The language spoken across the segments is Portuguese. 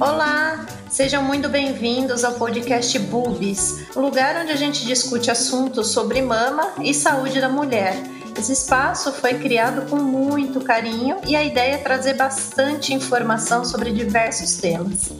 Olá, sejam muito bem-vindos ao podcast Bubis, o lugar onde a gente discute assuntos sobre mama e saúde da mulher. Esse espaço foi criado com muito carinho e a ideia é trazer bastante informação sobre diversos temas.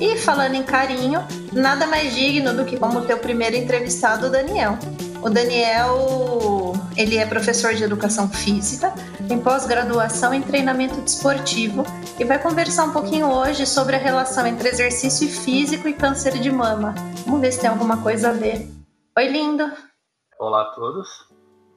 E falando em carinho, nada mais digno do que como teu primeiro entrevistado, o Daniel. O Daniel, ele é professor de educação física, tem pós-graduação em treinamento desportivo e vai conversar um pouquinho hoje sobre a relação entre exercício físico e câncer de mama. Vamos ver se tem alguma coisa a ver. Oi, lindo. Olá a todos.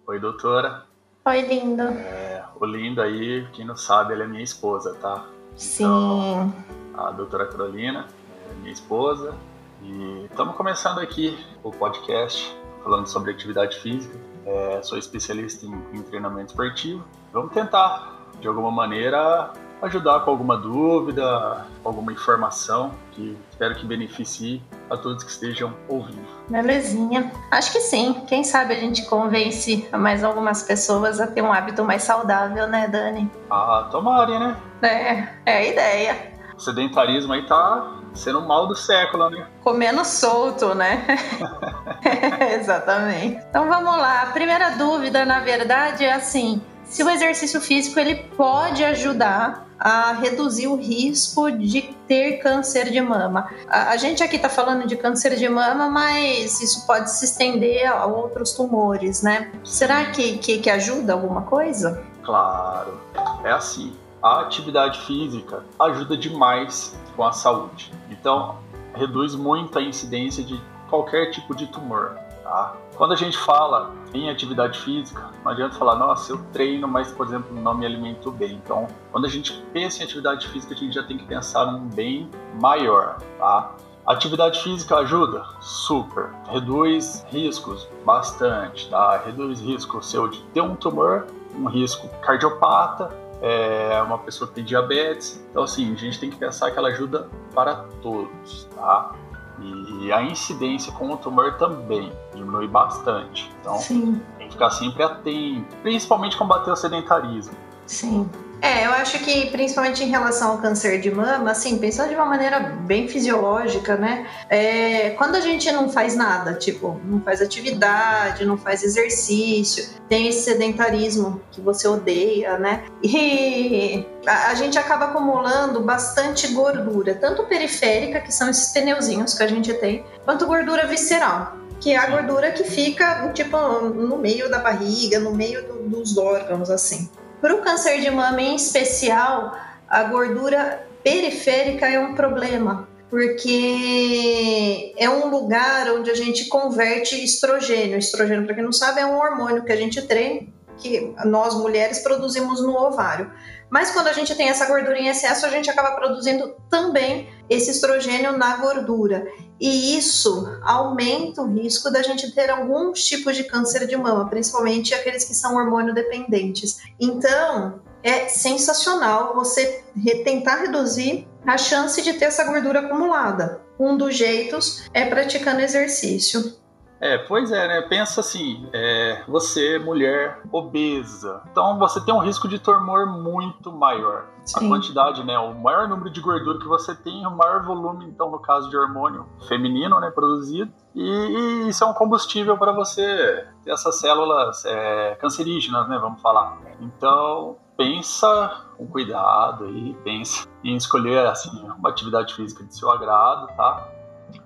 Oi, doutora. Oi, lindo. É, o lindo aí, quem não sabe, ela é minha esposa, tá? Sim. Então, a doutora Carolina é minha esposa. E estamos começando aqui o podcast falando sobre atividade física. É, sou especialista em, em treinamento esportivo. Vamos tentar, de alguma maneira, ajudar com alguma dúvida, alguma informação que espero que beneficie a todos que estejam ouvindo. Belezinha. Acho que sim. Quem sabe a gente convence mais algumas pessoas a ter um hábito mais saudável, né, Dani? Ah, tomara, né? É, é a ideia. O sedentarismo aí tá sendo o mal do século, né? Comendo solto, né? Exatamente. Então vamos lá. A primeira dúvida, na verdade, é assim: se o exercício físico ele pode ajudar a reduzir o risco de ter câncer de mama. A, a gente aqui está falando de câncer de mama, mas isso pode se estender a outros tumores, né? Será que, que, que ajuda alguma coisa? Claro, é assim. A atividade física ajuda demais com a saúde. Então, reduz muito a incidência de qualquer tipo de tumor. Tá? Quando a gente fala em atividade física, não adianta falar, nossa, eu treino, mas, por exemplo, não me alimento bem. Então, quando a gente pensa em atividade física, a gente já tem que pensar num bem maior, tá? Atividade física ajuda? Super. Reduz riscos? Bastante, tá? Reduz risco seu de ter um tumor, um risco cardiopata, é uma pessoa que tem diabetes. Então, assim, a gente tem que pensar que ela ajuda para todos, tá? E a incidência com o tumor também diminui bastante. Então, Sim. tem que ficar sempre atento, principalmente combater o sedentarismo. Sim. É, eu acho que principalmente em relação ao câncer de mama, assim, pensando de uma maneira bem fisiológica, né? É, quando a gente não faz nada, tipo, não faz atividade, não faz exercício, tem esse sedentarismo que você odeia, né? E a, a gente acaba acumulando bastante gordura, tanto periférica, que são esses pneuzinhos que a gente tem, quanto gordura visceral que é a gordura que fica tipo no meio da barriga, no meio do, dos órgãos, assim. Para o câncer de mama em especial, a gordura periférica é um problema, porque é um lugar onde a gente converte estrogênio. Estrogênio, para quem não sabe, é um hormônio que a gente treina, que nós mulheres produzimos no ovário. Mas quando a gente tem essa gordura em excesso, a gente acaba produzindo também esse estrogênio na gordura. E isso aumenta o risco da gente ter alguns tipos de câncer de mama, principalmente aqueles que são hormônio dependentes. Então, é sensacional você tentar reduzir a chance de ter essa gordura acumulada. Um dos jeitos é praticando exercício. É, pois é, né? Pensa assim, é, você, mulher obesa, então você tem um risco de tumor muito maior. Sim. A quantidade, né? O maior número de gordura que você tem, o maior volume, então, no caso de hormônio feminino, né, produzido. E, e isso é um combustível para você ter essas células é, cancerígenas, né? Vamos falar. Então, pensa com cuidado aí, pensa em escolher assim uma atividade física de seu agrado, tá?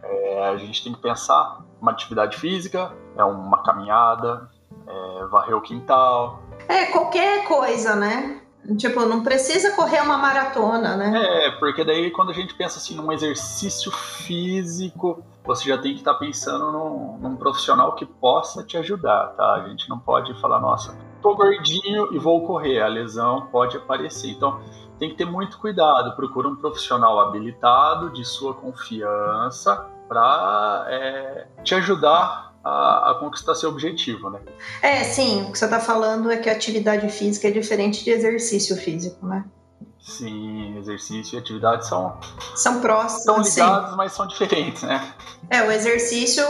É, a gente tem que pensar uma atividade física, é uma caminhada, é varrer o quintal. É, qualquer coisa, né? Tipo, não precisa correr uma maratona, né? É, porque daí quando a gente pensa assim num exercício físico, você já tem que estar tá pensando num, num, profissional que possa te ajudar, tá? A gente não pode falar, nossa, tô gordinho e vou correr, a lesão pode aparecer. Então, tem que ter muito cuidado, procura um profissional habilitado, de sua confiança, para é, te ajudar a, a, conquistar seu objetivo, né? É, sim. O que você está falando é que a atividade física é diferente de exercício físico, né? Sim, exercício e atividade são são próximos, são ligados, sim. mas são diferentes, né? É, o exercício,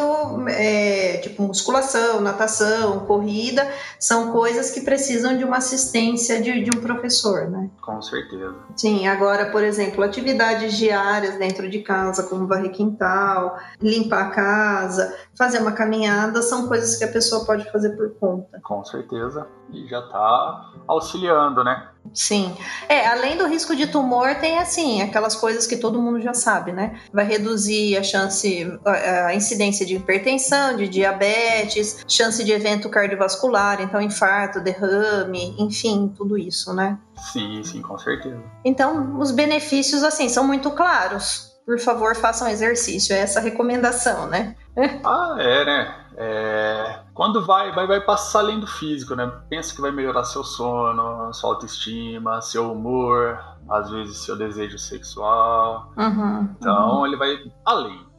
é, tipo musculação, natação, corrida, são coisas que precisam de uma assistência de, de um professor, né? Com certeza. Sim, agora, por exemplo, atividades diárias dentro de casa, como varrer quintal, limpar a casa, fazer uma caminhada, são coisas que a pessoa pode fazer por conta. Com certeza. E já está auxiliando, né? Sim. É, além do risco de tumor, tem assim, aquelas coisas que todo mundo já sabe, né? Vai reduzir a chance, a incidência de hipertensão, de diabetes, chance de evento cardiovascular, então infarto, derrame, enfim, tudo isso, né? Sim, sim, com certeza. Então, os benefícios, assim, são muito claros. Por favor, façam exercício, é essa a recomendação, né? ah, é, né? É, quando vai, vai, vai passar além do físico, né? Pensa que vai melhorar seu sono, sua autoestima, seu humor, às vezes seu desejo sexual. Uhum, então uhum. ele vai além.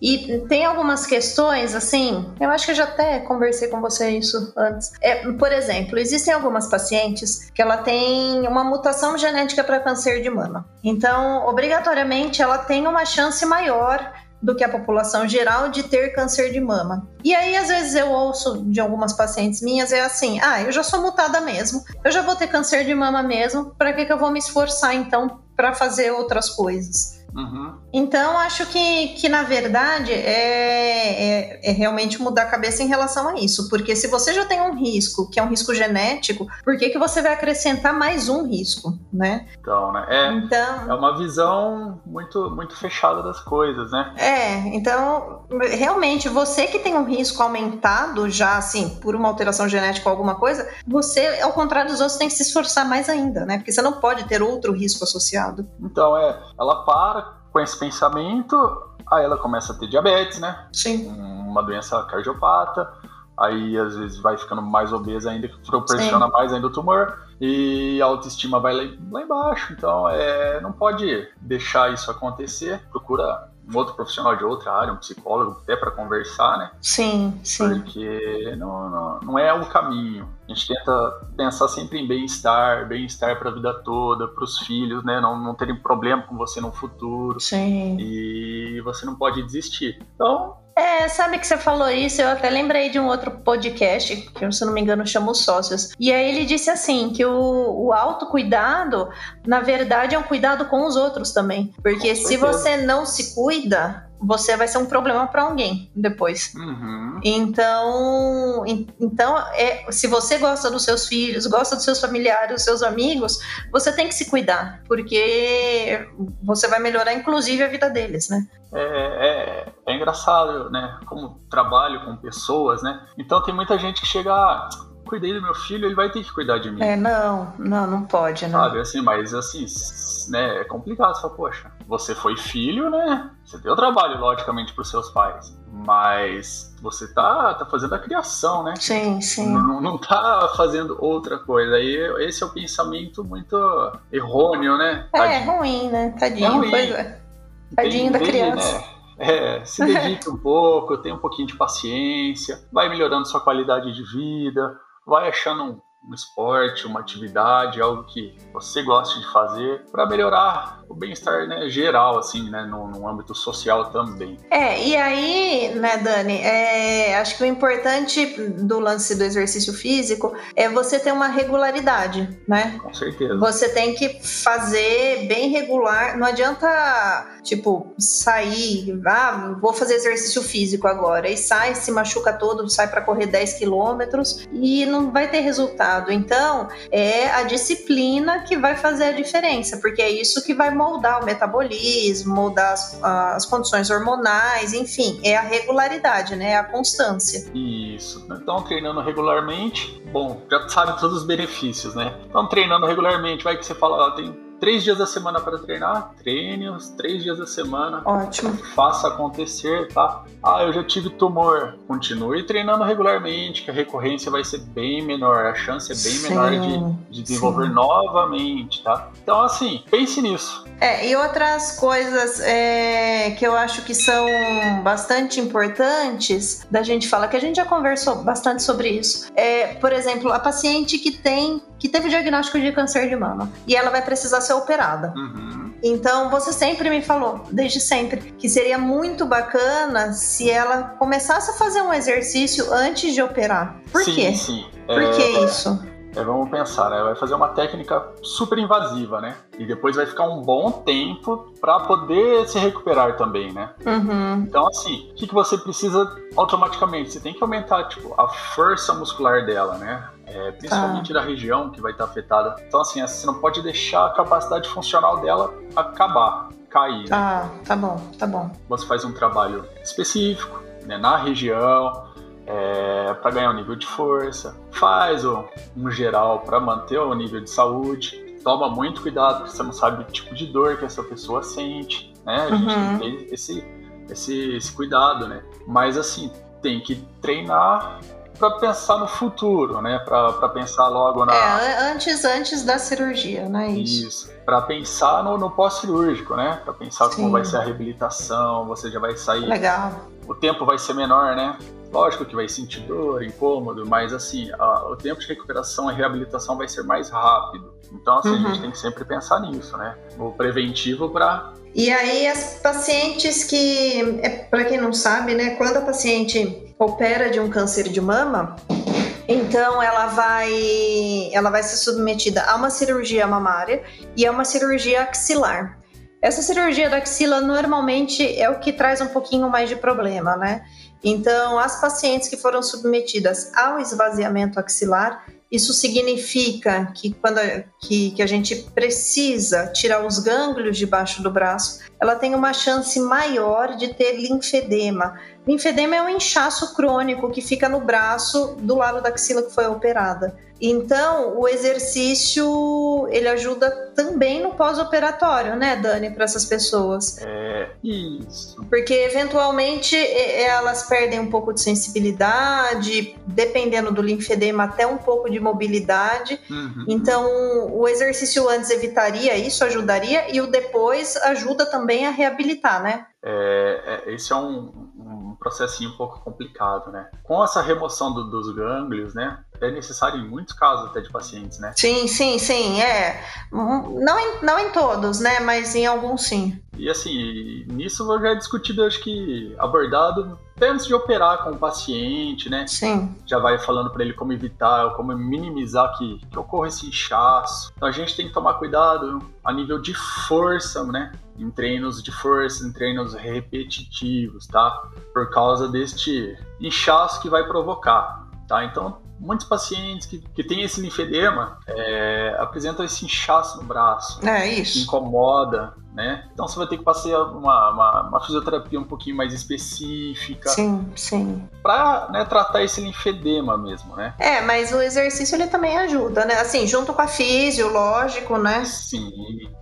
E tem algumas questões, assim, eu acho que eu já até conversei com você isso antes. É, por exemplo, existem algumas pacientes que ela tem uma mutação genética para câncer de mama. Então, obrigatoriamente, ela tem uma chance maior do que a população geral de ter câncer de mama. E aí, às vezes, eu ouço de algumas pacientes minhas, é assim: ah, eu já sou mutada mesmo, eu já vou ter câncer de mama mesmo, para que, que eu vou me esforçar então para fazer outras coisas? Uhum. Então, acho que, que na verdade é, é, é, realmente mudar a cabeça em relação a isso. Porque se você já tem um risco, que é um risco genético, por que, que você vai acrescentar mais um risco, né? Então, né? É, então, é uma visão muito, muito fechada das coisas, né? É, então, realmente, você que tem um risco aumentado já, assim, por uma alteração genética ou alguma coisa, você, ao contrário dos outros, tem que se esforçar mais ainda, né? Porque você não pode ter outro risco associado. Então, é, ela para com esse pensamento, aí ela começa a ter diabetes, né? Sim. Uma doença cardiopata, aí às vezes vai ficando mais obesa ainda, que proporciona Sim. mais ainda o tumor, e a autoestima vai lá, lá embaixo. Então, é, não pode deixar isso acontecer. Procura um outro profissional de outra área, um psicólogo, até para conversar, né? Sim, sim. Porque não, não, não é o caminho. A gente tenta pensar sempre em bem-estar, bem-estar para a vida toda, para os filhos, né? Não, não terem problema com você no futuro. Sim. E você não pode desistir. Então, é, sabe que você falou isso, eu até lembrei de um outro podcast, que se não me engano chama Os Sócios. E aí ele disse assim, que o, o autocuidado, na verdade, é um cuidado com os outros também. Porque se você não se cuida, você vai ser um problema para alguém depois. Uhum. Então, então é, se você gosta dos seus filhos, gosta dos seus familiares, dos seus amigos, você tem que se cuidar, porque você vai melhorar, inclusive, a vida deles, né? É, é, é engraçado, né? Como trabalho com pessoas, né? Então tem muita gente que chega. Ah, cuidei do meu filho, ele vai ter que cuidar de mim. É, não, não, não pode, né? Sabe, assim, mas assim, né, é complicado. Você fala, poxa, você foi filho, né? Você deu trabalho, logicamente, para os seus pais. Mas você tá, tá fazendo a criação, né? Sim, sim. Não, não tá fazendo outra coisa. Aí esse é o pensamento muito errôneo, né? É, é ruim, né? Tadinho, é ruim. pois é. Tadinho da criança. Né? É, se dedique um pouco, tenha um pouquinho de paciência, vai melhorando sua qualidade de vida, vai achando um, um esporte, uma atividade, algo que você goste de fazer para melhorar o bem-estar né, geral, assim, né, no, no, âmbito social também. É, e aí, né, Dani, é, acho que o importante do lance do exercício físico é você ter uma regularidade, né? Com certeza. Você tem que fazer bem regular, não adianta, tipo, sair, ah, vou fazer exercício físico agora, e sai, se machuca todo, sai para correr 10 quilômetros e não vai ter resultado. Então, é a disciplina que vai fazer a diferença, porque é isso que vai moldar o metabolismo, moldar as, as condições hormonais, enfim, é a regularidade, né? É a constância. Isso. Então, treinando regularmente, bom, já sabe todos os benefícios, né? Então, treinando regularmente, vai que você fala, ó, tem três dias da semana para treinar, treine os três dias da semana. Ótimo. Faça acontecer, tá? Ah, eu já tive tumor. Continue treinando regularmente, que a recorrência vai ser bem menor, a chance é bem sim, menor de, de desenvolver sim. novamente, tá? Então, assim, pense nisso. É, e outras coisas é, que eu acho que são bastante importantes da gente falar, que a gente já conversou bastante sobre isso. É, por exemplo, a paciente que tem que teve diagnóstico de câncer de mama e ela vai precisar ser operada. Uhum. Então você sempre me falou, desde sempre, que seria muito bacana se ela começasse a fazer um exercício antes de operar. Por sim, quê? Sim. Por é, que isso? É, vamos pensar, né? Vai fazer uma técnica super invasiva, né? E depois vai ficar um bom tempo para poder se recuperar também, né? Uhum. Então, assim, o que, que você precisa automaticamente? Você tem que aumentar, tipo, a força muscular dela, né? É, principalmente Tá. da região que vai estar afetada. Então, assim, você não pode deixar a capacidade funcional dela acabar, cair. né? Ah, tá bom, tá bom. Você faz um trabalho específico né, na região para ganhar um nível de força, faz um, um geral para manter o nível de saúde. Toma muito cuidado, porque você não sabe o tipo de dor que essa pessoa sente, né? A gente Uhum. tem esse, esse, esse cuidado, né? Mas assim, tem que treinar para pensar no futuro, né? Para pensar logo na, É, an- antes, antes da cirurgia, não é isso? isso. Para pensar no, no pós-cirúrgico, né? Para pensar Sim. como vai ser a reabilitação, você já vai sair. Legal. O tempo vai ser menor, né? Lógico que vai sentir dor, incômodo, mas assim, a- o tempo de recuperação e reabilitação vai ser mais rápido. Então, assim, a Uhum. gente tem que sempre pensar nisso, né? O preventivo para. E aí as pacientes que, é, para quem não sabe, né, quando a paciente opera de um câncer de mama, então ela vai, ela vai ser submetida a uma cirurgia mamária e a uma cirurgia axilar. Essa cirurgia da axila normalmente é o que traz um pouquinho mais de problema, né? Então, as pacientes que foram submetidas ao esvaziamento axilar, isso significa que quando que, que a gente precisa tirar os gânglios debaixo do braço, ela tem uma chance maior de ter linfedema. Linfedema é um inchaço crônico que fica no braço do lado da axila que foi operada. Então, o exercício ele ajuda também no pós-operatório, né, Dani, para essas pessoas. É, isso. Porque eventualmente elas perdem um pouco de sensibilidade, dependendo do linfedema, até um pouco de mobilidade. Uhum. Então, o exercício antes evitaria isso, ajudaria, e o depois ajuda também a reabilitar, né? É, é, esse é um, um processinho um pouco complicado, né? Com essa remoção do- dos gânglios, né? É necessário em muitos casos até de pacientes, né? Sim, sim, sim, é. Não em, não em todos, né? Mas em alguns sim. E assim, nisso já é discutido, acho que abordado até antes de operar com o paciente, né? Sim. Já vai falando para ele como evitar, como minimizar que, que ocorra esse inchaço. Então a gente tem que tomar cuidado a nível de força, né? Em treinos de força, em treinos repetitivos, tá? Por causa deste inchaço que vai provocar, tá? Então muitos pacientes que, que têm esse linfedema é, apresentam esse inchaço no braço É isso. incomoda, né? Então você vai ter que passar uma, uma, uma fisioterapia um pouquinho mais específica Sim, sim. para né, tratar esse linfedema mesmo, né? É, mas o exercício ele também ajuda, né? Assim, junto com a físio, lógico, né? Sim.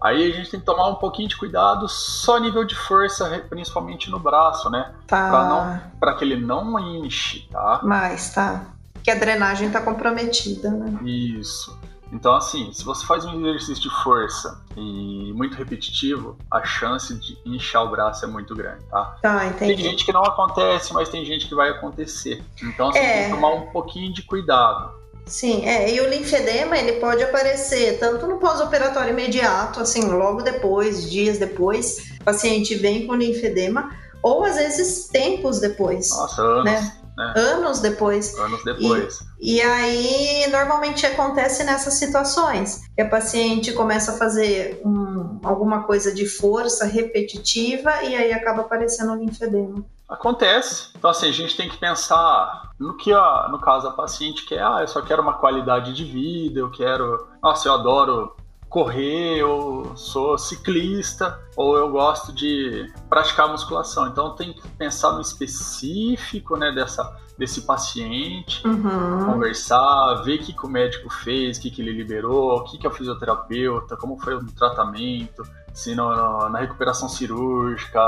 Aí a gente tem que tomar um pouquinho de cuidado só nível de força, principalmente no braço, né? Pra Tá. não- Para que ele não enche, tá? Mas tá. Que a drenagem tá comprometida, né? Isso. Então, assim, se você faz um exercício de força e muito repetitivo, a chance de inchar o braço é muito grande, tá? Tá, Tem entendi. gente que não acontece, mas tem gente que vai acontecer. Então você É. tem que tomar um pouquinho de cuidado. Sim, é, e o linfedema ele pode aparecer tanto no pós-operatório imediato, assim, logo depois, dias depois, o paciente vem com linfedema, ou às vezes tempos depois, Nossa, anos, Né? Anos depois. anos depois. E aí, normalmente acontece nessas situações, que a paciente começa a fazer um- alguma coisa de força repetitiva e aí acaba aparecendo o linfedema. Acontece. Então, assim, a gente tem que pensar no que, a, no caso, a paciente quer. Ah, eu só quero uma qualidade de vida, eu quero. Nossa, eu adoro correr, eu sou ciclista, ou eu gosto de praticar musculação. Então, tem que pensar no específico, né, dessa, desse paciente. Uhum. conversar, ver o que, que o médico fez, o que, que ele liberou, o que, que é o fisioterapeuta, como foi o tratamento, se no- na recuperação cirúrgica,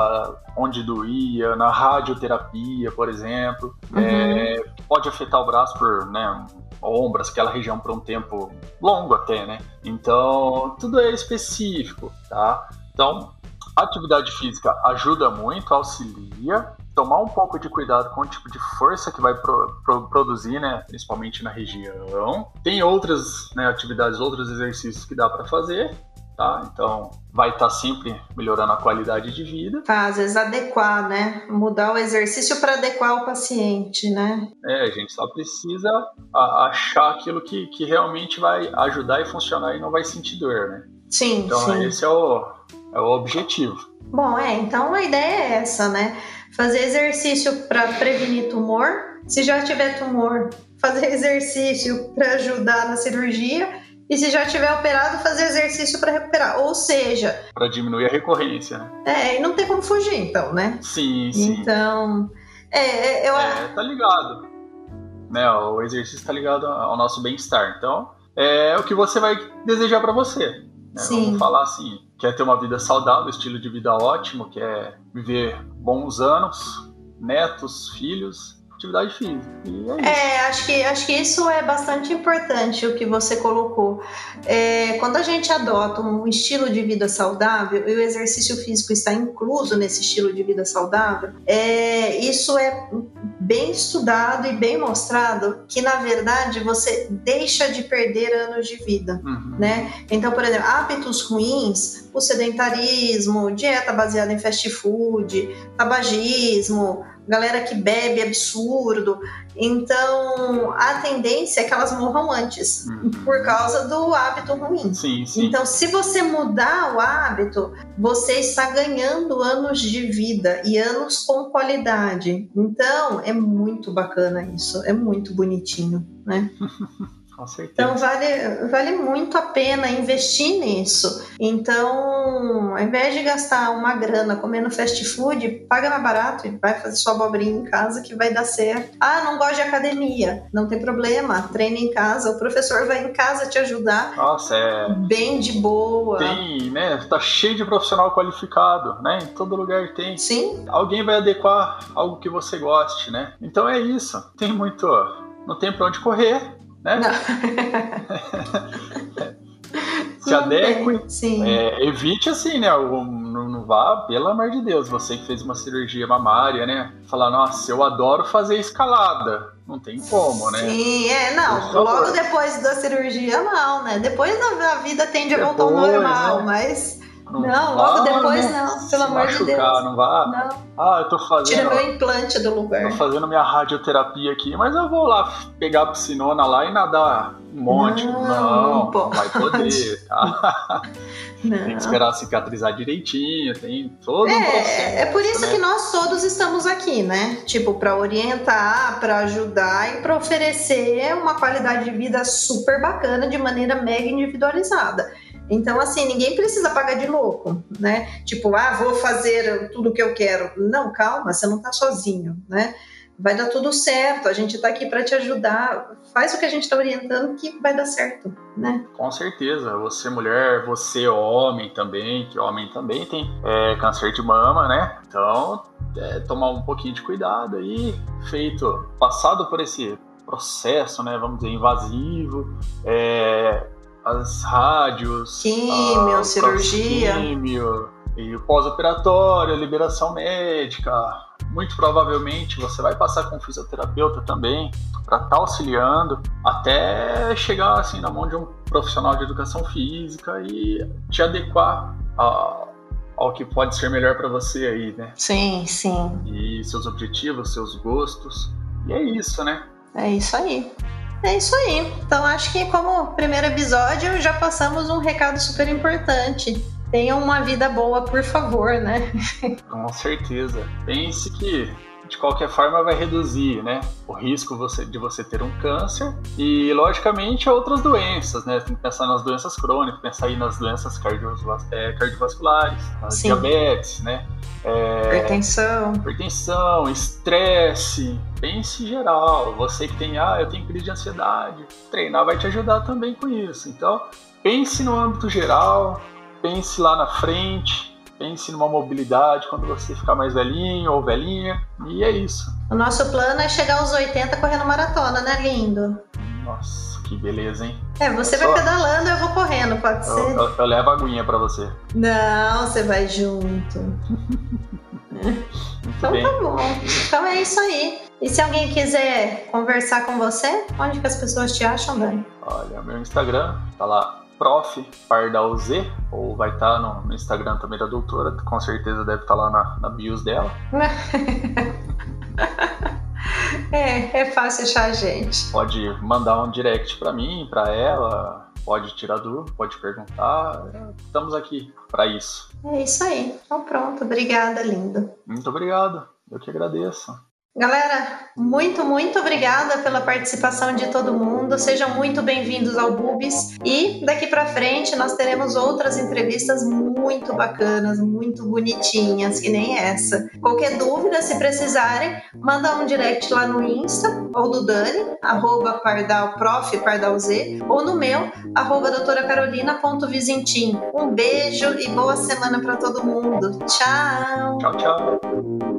onde doía, na radioterapia, por exemplo. Uhum. É, pode afetar o braço por, né, ombros, aquela região por um tempo longo até, né? Então, tudo é específico, tá? Então, atividade física ajuda muito, auxilia, tomar um pouco de cuidado com o tipo de força que vai pro, pro, produzir, né? Principalmente na região. Tem outras né, atividades, outros exercícios que dá para fazer, tá? Então vai estar tá sempre melhorando a qualidade de vida. Tá, às vezes adequar, né? Mudar o exercício para adequar o paciente, né? É, a gente só precisa achar aquilo que, que realmente vai ajudar e funcionar e não vai sentir dor, né? Sim, então, sim. esse é o, é o objetivo. Bom, é, então a ideia é essa, né? Fazer exercício para prevenir tumor. Se já tiver tumor, fazer exercício para ajudar na cirurgia. E se já tiver operado, fazer exercício para recuperar. Ou seja. Para diminuir a recorrência, né? É, e não tem como fugir, então, né? Sim, sim. Então. É, é eu. É, tá ligado. Né, o exercício tá ligado ao nosso bem-estar. Então, é o que você vai desejar para você. Né? Sim. Vamos falar assim, quer ter uma vida saudável, estilo de vida ótimo, quer viver bons anos, netos, filhos, atividade física. É, é, acho que, acho que isso é bastante importante o que você colocou. É, quando a gente adota um estilo de vida saudável e o exercício físico está incluso nesse estilo de vida saudável, é, isso é bem estudado e bem mostrado que na verdade você deixa de perder anos de vida, uhum. né? Então, por exemplo, hábitos ruins, o sedentarismo, dieta baseada em fast food, tabagismo, galera que bebe absurdo. Então, a tendência é que elas morram antes, uhum. por causa do hábito ruim. Sim, sim. Então, se você mudar o hábito, você está ganhando anos de vida e anos com qualidade. Então, é muito bacana isso, é muito bonitinho, né? Com certeza. Então vale, vale muito a pena investir nisso. Então, ao invés de gastar uma grana comendo fast food, paga mais barato e vai fazer sua abobrinha em casa que vai dar certo. Ah, não gosto de academia. Não tem problema, treine em casa. O professor vai em casa te ajudar. Nossa, é. Bem de boa. Tem, né? Tá cheio de profissional qualificado, né? Em todo lugar tem. Sim. Alguém vai adequar algo que você goste, né? Então é isso. Tem muito. Não tem pra onde correr né? Se adeque, é, evite assim, né? Não, não vá, pelo amor de Deus, você que fez uma cirurgia mamária, né? Falar, nossa, eu adoro fazer escalada. Não tem como, né? Sim, é, não. Logo depois da cirurgia, não, né? Depois a vida tende a voltar ao normal, né? mas não, não logo depois não, não pelo amor machucar, de Deus. Não vá. Não. Ah, eu tô fazendo. Tira meu implante do lugar. Tô fazendo minha radioterapia aqui, mas eu vou lá pegar a piscinona lá e nadar um monte. Não, não, não vai poder, tá? Não. Tem que esperar cicatrizar direitinho, tem todo é, um processo. É por isso né? que nós todos estamos aqui, né? Tipo, para orientar, para ajudar e para oferecer uma qualidade de vida super bacana de maneira mega individualizada. Então, assim, ninguém precisa pagar de louco, né? Tipo, ah, vou fazer tudo o que eu quero. Não, calma, você não está sozinho, né? Vai dar tudo certo, a gente está aqui para te ajudar. Faz o que a gente está orientando que vai dar certo, né? Com certeza. Você mulher, você homem também, que homem também tem é, câncer de mama, né? Então, é, tomar um pouquinho de cuidado aí, feito, passado por esse processo, né? Vamos dizer, invasivo, é, as rádios, químio, cirurgia, químio, e o pós-operatório, liberação médica. Muito provavelmente você vai passar com um fisioterapeuta também para estar tá auxiliando até chegar assim na mão de um profissional de educação física e te adequar a, ao que pode ser melhor para você aí, né? Sim, sim. E seus objetivos, seus gostos. E é isso, né? É isso aí. É isso aí. Então acho que como primeiro episódio já passamos um recado super importante. Tenham uma vida boa, por favor, né? Com certeza. Pense que de qualquer forma vai reduzir, né, o risco você, de você ter um câncer e logicamente outras doenças, né? Tem que pensar nas doenças crônicas, pensar aí nas doenças é, cardiovasculares, diabetes, né? É, hipertensão, hipertensão, estresse, pense geral. Você que tem, ah, eu tenho crise de ansiedade, treinar vai te ajudar também com isso. Então pense no âmbito geral, pense lá na frente pense numa mobilidade quando você ficar mais velhinho ou velhinha, e é isso. O nosso plano é chegar aos 80 correndo maratona, né, lindo? Nossa, que beleza, hein? É, você Só... vai pedalando, eu vou correndo, pode ser? Eu, eu, eu levo a aguinha pra você. Não, você vai junto. então bem. tá bom. Então é isso aí. E se alguém quiser conversar com você, onde que as pessoas te acham, Dani? Olha, meu Instagram tá lá, prof Pardal Z, ou vai estar tá no, no, Instagram também da doutora, com certeza deve estar tá lá na, na bios dela. é, é fácil achar a gente. Pode mandar um direct para mim, para ela, pode tirar dúvida, pode perguntar. Estamos aqui para isso. É isso aí. Então pronto. Obrigada, lindo. Muito obrigado. Eu que agradeço. Galera, muito, muito obrigada pela participação de todo mundo. Sejam muito bem-vindos ao Bubis. E daqui para frente nós teremos outras entrevistas muito bacanas, muito bonitinhas, que nem essa. Qualquer dúvida, se precisarem, manda um direct lá no Insta, ou do Dani, arroba pardal, prof, pardalz, ou no meu, arroba doutoracarolina.vizintim. Um beijo e boa semana para todo mundo. Tchau! Tchau, tchau!